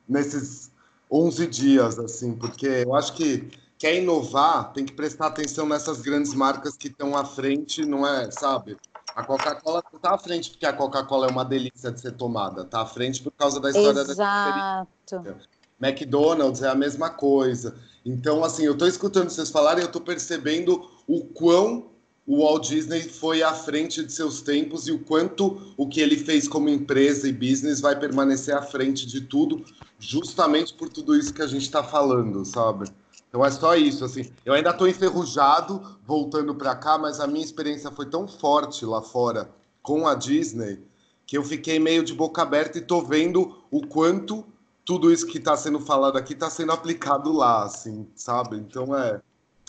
nesses 11 dias, assim, porque eu acho que quer inovar, tem que prestar atenção nessas grandes marcas que estão à frente, não é, sabe? A Coca-Cola não está à frente porque a Coca-Cola é uma delícia de ser tomada, está à frente por causa da história Exato. da McDonald's é a mesma coisa. Então, assim, eu estou escutando vocês falarem, eu estou percebendo o quão o Walt Disney foi à frente de seus tempos e o quanto o que ele fez como empresa e business vai permanecer à frente de tudo, justamente por tudo isso que a gente está falando, sabe? Então é só isso, assim. Eu ainda estou enferrujado voltando para cá, mas a minha experiência foi tão forte lá fora com a Disney que eu fiquei meio de boca aberta e estou vendo o quanto tudo isso que está sendo falado aqui está sendo aplicado lá, assim, sabe? Então é.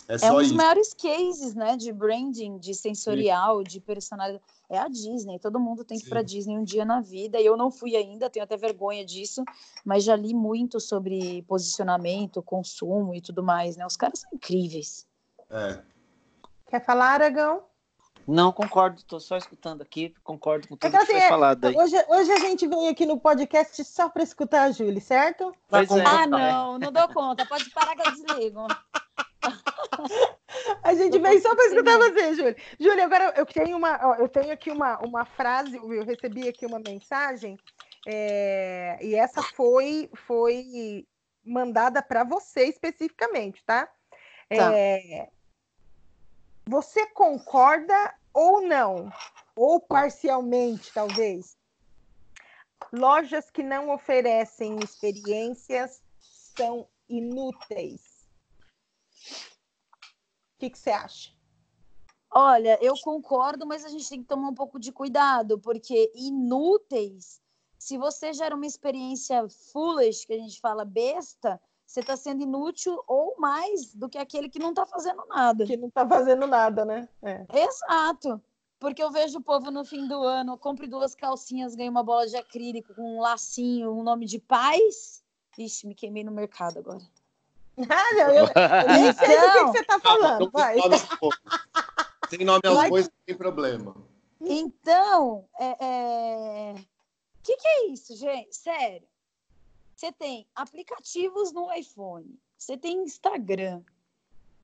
É, é um dos isso. maiores cases, né, de branding, de sensorial, Sim. de personalidade. É a Disney. Todo mundo tem que ir para Disney um dia na vida. E eu não fui ainda, tenho até vergonha disso, mas já li muito sobre posicionamento, consumo e tudo mais, né? Os caras são incríveis. É. Quer falar, Aragão? Não, concordo, estou só escutando aqui, concordo com tudo então, que foi assim, falado aí. Hoje, hoje a gente veio aqui no podcast só para escutar a Júlia, certo? Pois é. Ah, não, não dou conta, pode parar que eu desligo. A gente veio só para escutar você, Júlia. Júlia, agora eu tenho uma, eu tenho aqui uma, uma frase, eu recebi aqui uma mensagem, é, e essa foi, foi mandada para você especificamente, tá? tá. É, você concorda ou não? Ou parcialmente, talvez? Lojas que não oferecem experiências são inúteis. O que, que você acha? Olha, eu concordo, mas a gente tem que tomar um pouco de cuidado, porque inúteis, se você gera uma experiência foolish, que a gente fala besta, você está sendo inútil ou mais do que aquele que não está fazendo nada. Que não está fazendo nada, né? É. Exato. Porque eu vejo o povo no fim do ano, compre duas calcinhas, ganhe uma bola de acrílico com um lacinho, um nome de paz. Ixi, me queimei no mercado agora. Ah, não, eu, eu nem sei do que, que você está falando. Vai. Sem nome aos bois, não tem problema. Então, é, é... o que, que é isso, gente? Sério. Você tem aplicativos no iPhone, você tem Instagram,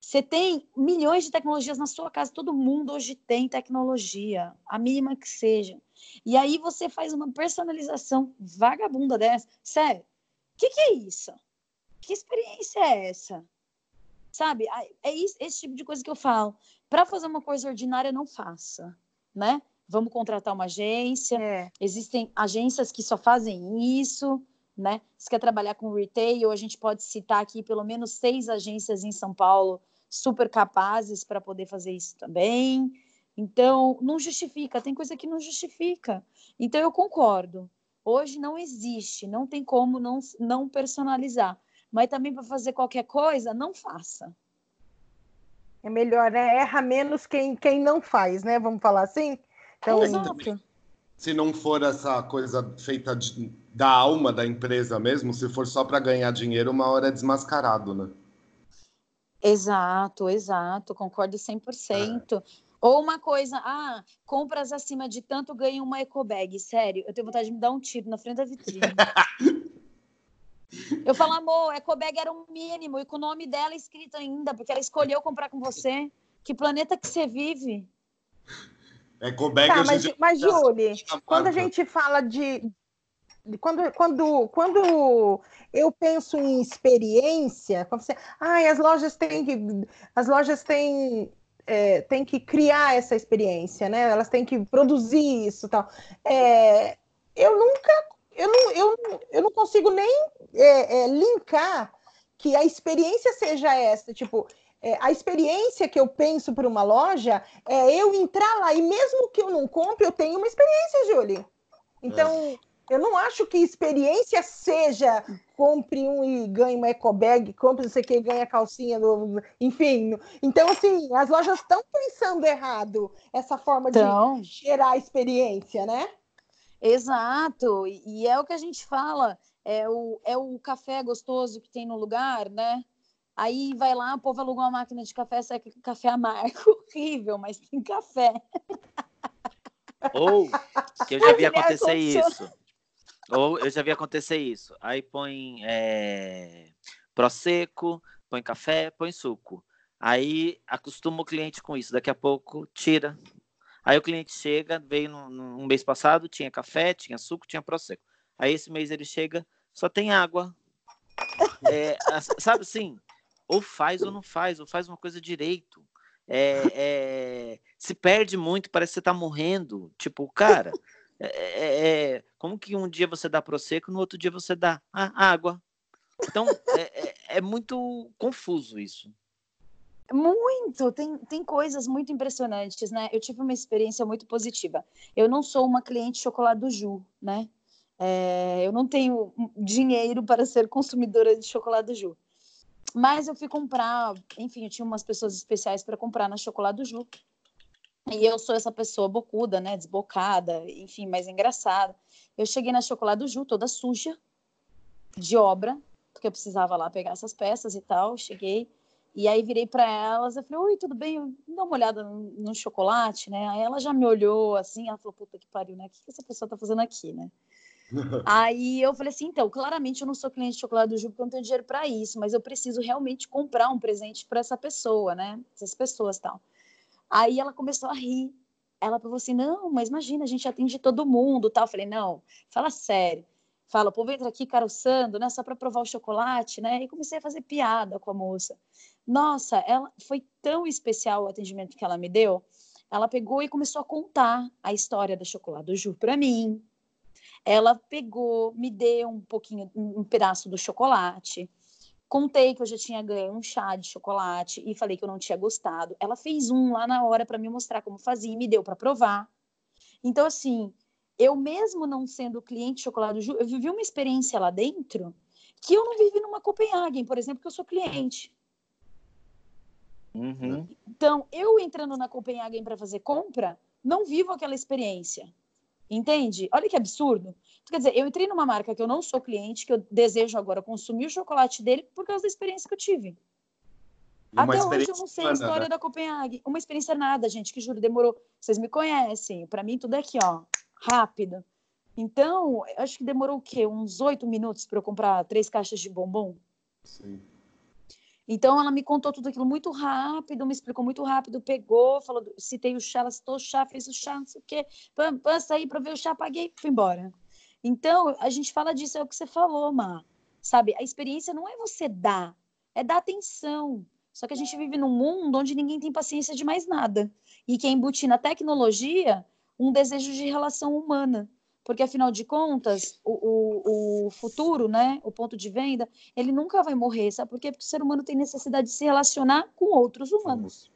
você tem milhões de tecnologias na sua casa, todo mundo hoje tem tecnologia, a mínima que seja. E aí você faz uma personalização vagabunda dessa. Sério, o que, que, é isso? Que experiência é essa? Sabe? É esse tipo de coisa que eu falo. Para fazer uma coisa ordinária, não faça, né? Vamos contratar uma agência. É. Existem agências que só fazem isso né? Se quer trabalhar com retail, a gente pode citar aqui pelo menos seis agências em São Paulo super capazes para poder fazer isso também. Então, não justifica, tem coisa que não justifica. Então, eu concordo. Hoje não existe, não tem como não, não personalizar. Mas também para fazer qualquer coisa, não faça. É melhor, né? Erra menos quem, quem não faz, né? Vamos falar assim? Então, Exato. Se não for essa coisa feita de, da alma da empresa mesmo, se for só para ganhar dinheiro, uma hora é desmascarado, né? Exato, exato, concordo 100%. É. Ou uma coisa, ah, compras acima de tanto ganha uma ecobag. Sério, eu tenho vontade de me dar um tiro na frente da vitrine. eu falo, amor, ecobag era um mínimo e com o nome dela escrito ainda, porque ela escolheu comprar com você. Que planeta que você vive? Ecobag tá, mas, mas Julie, quando a gente fala de, quando, quando, quando eu penso em experiência, quando você, ah, as lojas têm que, as lojas têm, é, têm que criar essa experiência, né? Elas têm que produzir isso, tal. É, eu nunca, eu não, eu, eu não consigo nem é, é linkar que a experiência seja essa, tipo, é, a experiência que eu penso para uma loja é eu entrar lá e mesmo que eu não compre, eu tenho uma experiência, Julie. Então, Eu não acho que experiência seja compre um e ganhe uma eco bag, compre não sei o que ganha calcinha, do... enfim. Então, assim, as lojas estão pensando errado essa forma então... de gerar experiência, né? Exato, e é o que a gente fala, é o, é o café gostoso que tem no lugar, né? Aí vai lá, o povo alugou uma máquina de café, sai café amargo, horrível, mas tem café. Ou que eu já vi acontecer isso. Ou eu já vi acontecer isso. Aí põe é, prosecco, põe café, põe suco. Aí acostuma o cliente com isso. Daqui a pouco tira, Aí o cliente chega, veio no, no, mês passado, tinha café, tinha suco, tinha prosecco. Aí esse mês ele chega, só tem água. É, sabe assim? Ou faz ou não faz, ou faz uma coisa direito. É, é, se perde muito, parece que você tá morrendo. Tipo, cara, é, é, é como que um dia você dá prosecco, no outro dia você dá ah, água? Então, é muito confuso isso. Muito, tem, tem coisas muito impressionantes, né? Eu tive uma experiência muito positiva. Eu não sou uma cliente chocolate do Ju, né? É, eu não tenho dinheiro para ser consumidora de chocolate do Ju. Mas eu fui comprar, enfim, eu tinha umas pessoas especiais para comprar na chocolate do Ju. E eu sou essa pessoa bocuda, né? Desbocada, enfim, mais engraçada. Eu cheguei na chocolate do Ju toda suja, de obra, porque eu precisava lá pegar essas peças e tal. Cheguei e aí virei para elas, eu falei, oi, tudo bem? Dá uma olhada no, no, chocolate, né? Aí ela já me olhou assim, ela falou, puta que pariu, né? O que, que essa pessoa tá fazendo aqui, né? aí eu falei assim, então, claramente eu não sou cliente de chocolate do Ju porque eu não tenho dinheiro para isso, mas eu preciso realmente comprar um presente para essa pessoa, né? Essas pessoas tal. Aí ela começou a rir. Ela falou assim, não, mas imagina, a gente atende todo mundo, tal. Eu falei, não, fala sério fala, o povo entra aqui caroçando, né, só para provar o chocolate, né? E comecei a fazer piada com a moça. Nossa, ela foi tão especial o atendimento que ela me deu. Ela pegou e começou a contar a história da chocolate do Ju para mim. Ela pegou, me deu um pouquinho, um pedaço do chocolate. Contei que eu já tinha ganho um chá de chocolate e falei que eu não tinha gostado. Ela fez um lá na hora para me mostrar como fazia e me deu para provar. Então, assim, eu mesmo não sendo cliente de chocolate do Ju, eu vivi uma experiência lá dentro que eu não vivi numa Copenhagen, por exemplo, que eu sou cliente. Uhum. Então, eu entrando na Copenhagen para fazer compra, não vivo aquela experiência. Entende? Olha que absurdo. Quer dizer, eu entrei numa marca que eu não sou cliente, que eu desejo agora consumir o chocolate dele por causa da experiência que eu tive. Uma Até hoje eu não sei a história né? da Copenhague. Uma experiência nada, gente, que juro, demorou. Vocês me conhecem. Para mim, tudo é aqui, ó, rápido. Então, acho que demorou o quê? Uns oito minutos para eu comprar três caixas de bombom? Sim. Então ela me contou tudo aquilo muito rápido, me explicou muito rápido, pegou, falou, citei o chá, ela citou o chá, fez o chá, não sei o quê, pam, pam, saí para ver o chá, paguei, fui embora. Então a gente fala disso, é o que você falou, Má. Sabe, a experiência não é você dar, é dar atenção. Só que a gente vive num mundo onde ninguém tem paciência de mais nada. E que embute na tecnologia um desejo de relação humana porque afinal de contas, o, o, o, futuro, né, o ponto de venda, ele nunca vai morrer, sabe por quê? Porque o ser humano tem necessidade de se relacionar com outros humanos.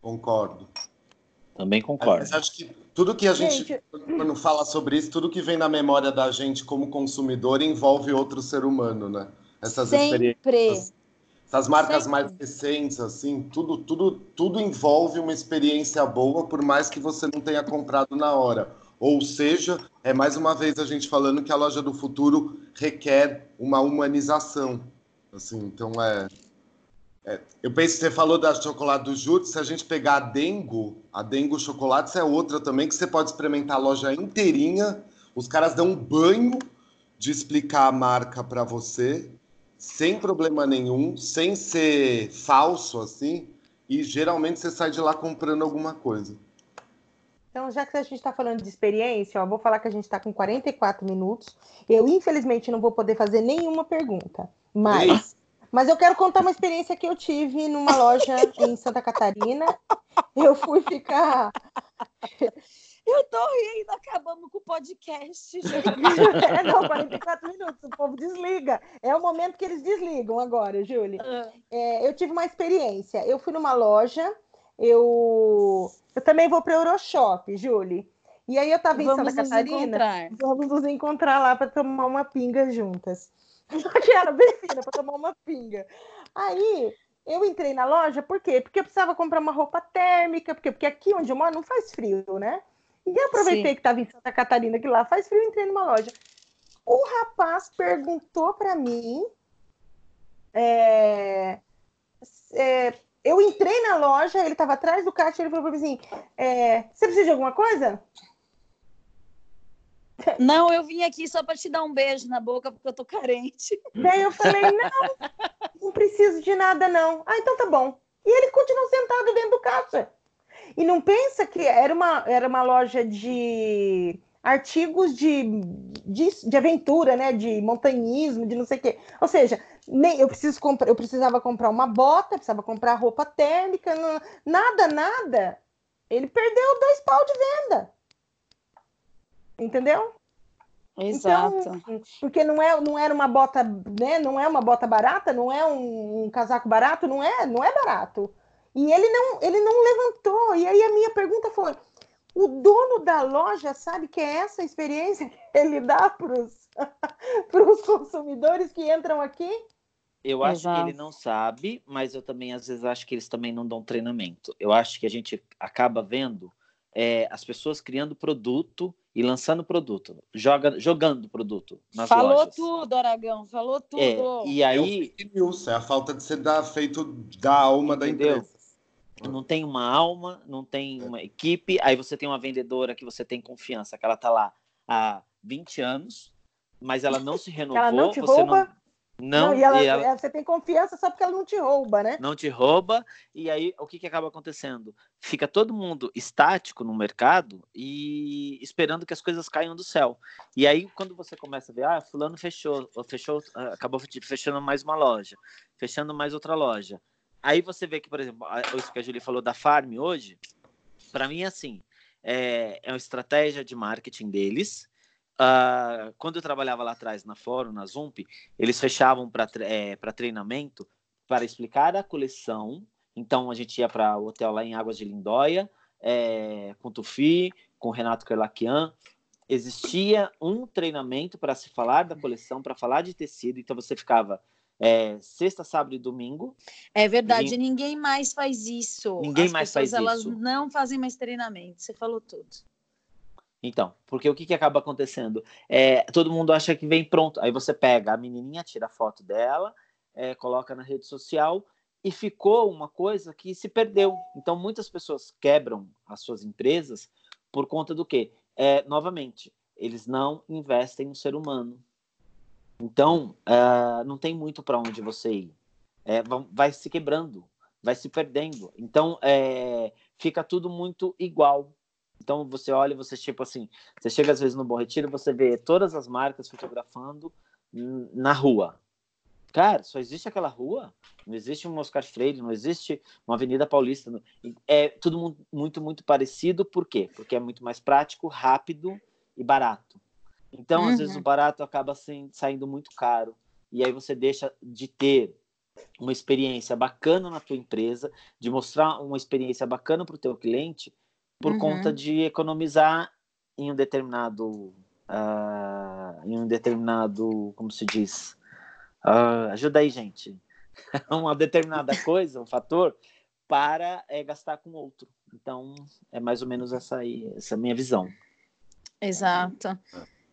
Concordo. Também concordo. Mas acho que tudo que a gente, gente, quando fala sobre isso, tudo que vem na memória da gente como consumidor envolve outro ser humano, né? Essas Sempre. experiências. Essas marcas Sempre. mais recentes, assim, tudo, tudo, tudo envolve uma experiência boa, por mais que você não tenha comprado na hora ou seja, é mais uma vez a gente falando que a loja do futuro requer uma humanização. Assim, então é, é eu penso que você falou da chocolate do Júlio, se a gente pegar a Dengo, a Dengo Chocolates é outra também que você pode experimentar a loja inteirinha. Os caras dão um banho de explicar a marca para você, sem problema nenhum, sem ser falso assim, e geralmente você sai de lá comprando alguma coisa. Então, já que a gente está falando de experiência, ó, vou falar que a gente está com 44 minutos. Eu, infelizmente, não vou poder fazer nenhuma pergunta, mas, mas eu quero contar uma experiência que eu tive numa loja em Santa Catarina. Eu fui ficar. Eu tô rindo, acabamos com o podcast. é, não, 44 minutos, o povo desliga. É o momento que eles desligam agora, Júlia. Ah. É, eu tive uma experiência. Eu fui numa loja, eu eu também vou para o Euroshop, Julie. E aí eu estava em vamos Santa Catarina. Encontrar. Vamos nos encontrar lá para tomar uma pinga juntas. que era bem fina para tomar uma pinga. Aí eu entrei na loja, por quê? Porque eu precisava comprar uma roupa térmica, porque, porque aqui onde eu moro não faz frio, né? E eu aproveitei Sim. que estava em Santa Catarina, que lá faz frio, entrei numa loja. O rapaz perguntou para mim. É, é, eu entrei na loja, ele estava atrás do caixa, ele falou para mim assim: é, Você precisa de alguma coisa? Não, eu vim aqui só para te dar um beijo na boca porque eu tô carente. Daí eu falei: Não, não preciso de nada, não. Ah, então tá bom. E ele continuou sentado dentro do caixa. E não pensa que era uma, era uma loja de artigos de, de, de, aventura, né? De montanhismo, de não sei o quê. Ou seja, nem, eu, preciso comprar, eu precisava comprar uma bota, precisava comprar roupa térmica, não, nada, nada. Ele perdeu dois pau de venda. Entendeu? Exato. Então, porque não, é, não era uma bota, né? Não é uma bota barata, não é um, um casaco barato, não é, não é barato. E ele não, ele não levantou. E aí a minha pergunta foi: o dono da loja sabe que é essa experiência que ele dá para os consumidores que entram aqui? Eu acho Exato. que ele não sabe, mas eu também às vezes acho que eles também não dão treinamento. Eu acho que a gente acaba vendo é, as pessoas criando produto e lançando produto, joga, jogando produto nas falou lojas. tudo, Aragão, falou tudo. É, e aí é, o é a falta de ser da, feito da alma Entendeu? da empresa. Não tem uma alma, não tem é. uma equipe, aí você tem uma vendedora que você tem confiança, que ela está lá há 20 anos, mas ela não se renovou. ela não te rouba? Não... Não, não, e, ela, e ela, é, você tem confiança só porque ela não te rouba, né? Não te rouba, e aí o que, que acaba acontecendo? Fica todo mundo estático no mercado e esperando que as coisas caiam do céu. E aí, quando você começa a ver, ah, fulano fechou, fechou, ah, acabou fechando mais uma loja, fechando mais outra loja. Aí você vê que, por exemplo, isso que a Julie falou da Farm hoje, para mim é assim, é, é uma estratégia de marketing deles. Uh, quando eu trabalhava lá atrás na Fórum, na Zump, eles fechavam para é, treinamento para explicar a coleção. Então a gente ia para o hotel lá em Águas de Lindóia, é, com Tufi, com Renato Kerlakian. Existia um treinamento para se falar da coleção, para falar de tecido. Então você ficava é, sexta, sábado e domingo. É verdade, ninguém mais faz isso. Ninguém As mais pessoas, faz elas isso. Elas não fazem mais treinamento. Você falou tudo. Então, porque o que, que acaba acontecendo? É, todo mundo acha que vem pronto. Aí você pega a menininha, tira a foto dela, é, coloca na rede social e ficou uma coisa que se perdeu. Então, muitas pessoas quebram as suas empresas por conta do quê? É, novamente, eles não investem no ser humano. Então, uh, não tem muito para onde você ir. É, vai se quebrando, vai se perdendo. Então, é, fica tudo muito igual. Então, você olha, você tipo assim, você chega às vezes no Bom Retiro, você vê todas as marcas fotografando na rua. Cara, só existe aquela rua, não existe um Oscar Freire, não existe uma Avenida Paulista. É tudo muito, muito parecido, por quê? Porque é muito mais prático, rápido e barato. Então, uhum. às vezes, o uhum. barato acaba assim, saindo muito caro. E aí você deixa de ter uma experiência bacana na tua empresa, de mostrar uma experiência bacana para o teu cliente, por uhum. conta de economizar em um determinado, uh, em um determinado, como se diz, uh, ajuda aí, gente, uma determinada coisa, um fator, para é, gastar com outro. Então, é mais ou menos essa aí, essa minha visão. Exato. É.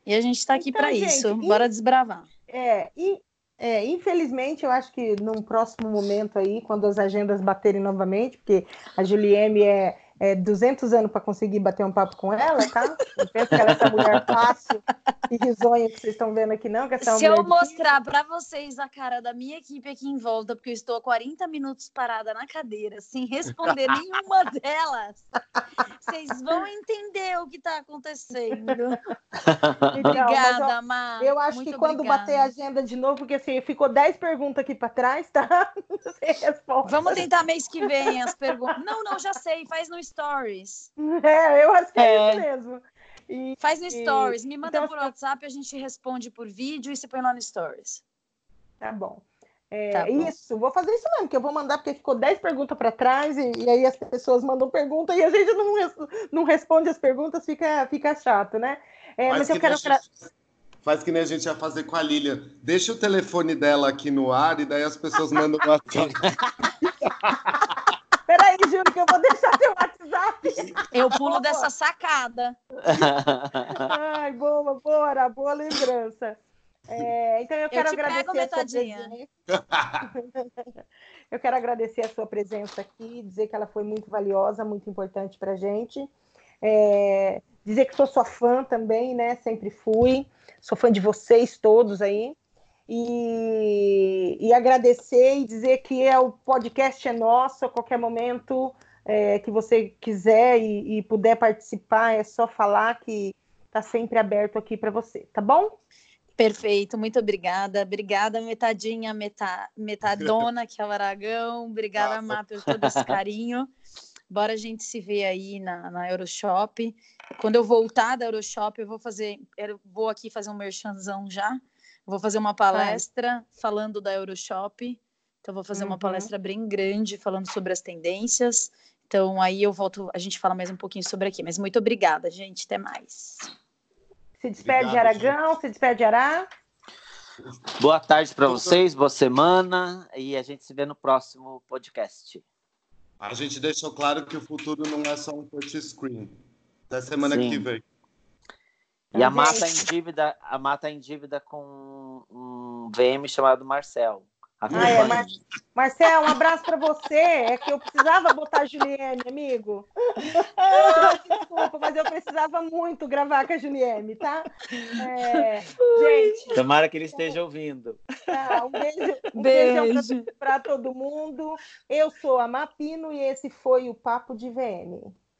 E a gente está aqui então, para isso. Bora desbravar. É, e é, infelizmente, eu acho que num próximo momento aí, quando as agendas baterem novamente, porque a Julieme é é, 200 anos para conseguir bater um papo com ela, tá? Não penso que ela é essa mulher fácil e risonha que vocês estão vendo aqui, não. Se eu mostrar para vocês a cara da minha equipe aqui em volta, porque eu estou há 40 minutos parada na cadeira, sem responder nenhuma delas, vocês vão entender o que está acontecendo. Então, obrigada, eu, Mar. Eu acho que quando obrigada. bater a agenda de novo, porque assim, ficou 10 perguntas aqui para trás, tá? Vamos tentar mês que vem as perguntas. Não, não, já sei, faz no Stories. É, eu acho que é, é isso mesmo. E, Faz no Stories, me manda então, por WhatsApp, a gente responde por vídeo e você põe lá no Stories. Tá bom. É, tá isso, vou fazer isso mesmo, que eu vou mandar, porque ficou 10 perguntas para trás, e, e, aí as pessoas mandam pergunta e a gente não, não responde as perguntas, fica, fica chato, né? É, mas, mas eu quero. Gente, faz que nem a gente ia fazer com a Lilian. Deixa o telefone dela aqui no ar e daí as pessoas mandam WhatsApp. Peraí, Júlio, que eu vou deixar teu WhatsApp. Eu pulo dessa sacada. Ai, boa, bora, boa lembrança. É, então eu quero eu agradecer a sua presença. eu quero agradecer a sua presença aqui, dizer que ela foi muito valiosa, muito importante para a gente. É, dizer que sou sua fã também, né? Sempre fui. Sou fã de vocês todos aí. E, e agradecer e dizer que é, o podcast é nosso, a qualquer momento é, que você quiser e, e puder participar, é só falar que está sempre aberto aqui para você, tá bom? Perfeito, muito obrigada. Obrigada, metadinha, meta, metadona, que é o Aragão. Obrigada, Má, por todo esse carinho. Bora a gente se ver aí na, na Euroshop. Quando eu voltar da Euroshop, eu vou fazer, eu vou aqui fazer um merchanzão já. Vou fazer uma palestra é. falando da Euroshop. Então, vou fazer uhum. uma palestra bem grande falando sobre as tendências. Então, aí eu volto, a gente fala mais um pouquinho sobre aqui. Mas muito obrigada, gente. Até mais. Se despede Obrigado, Aragão, gente. se despede Ará. Boa tarde para vocês, boa semana e a gente se vê no próximo podcast. A gente deixou claro que o futuro não é só um touchscreen. Até semana Sim. que vem. E a mata em dívida, a mata em dívida com um VM chamado Marcel. Ah, é, Mar... Marcel, um abraço para você. É que eu precisava botar a Juliane, amigo. Desculpa, mas eu precisava muito gravar com a Juliane, tá? É... Gente. Tomara que ele esteja ouvindo. Tá, um beijo, um beijo. para todo mundo. Eu sou a Mapino e esse foi o Papo de VM.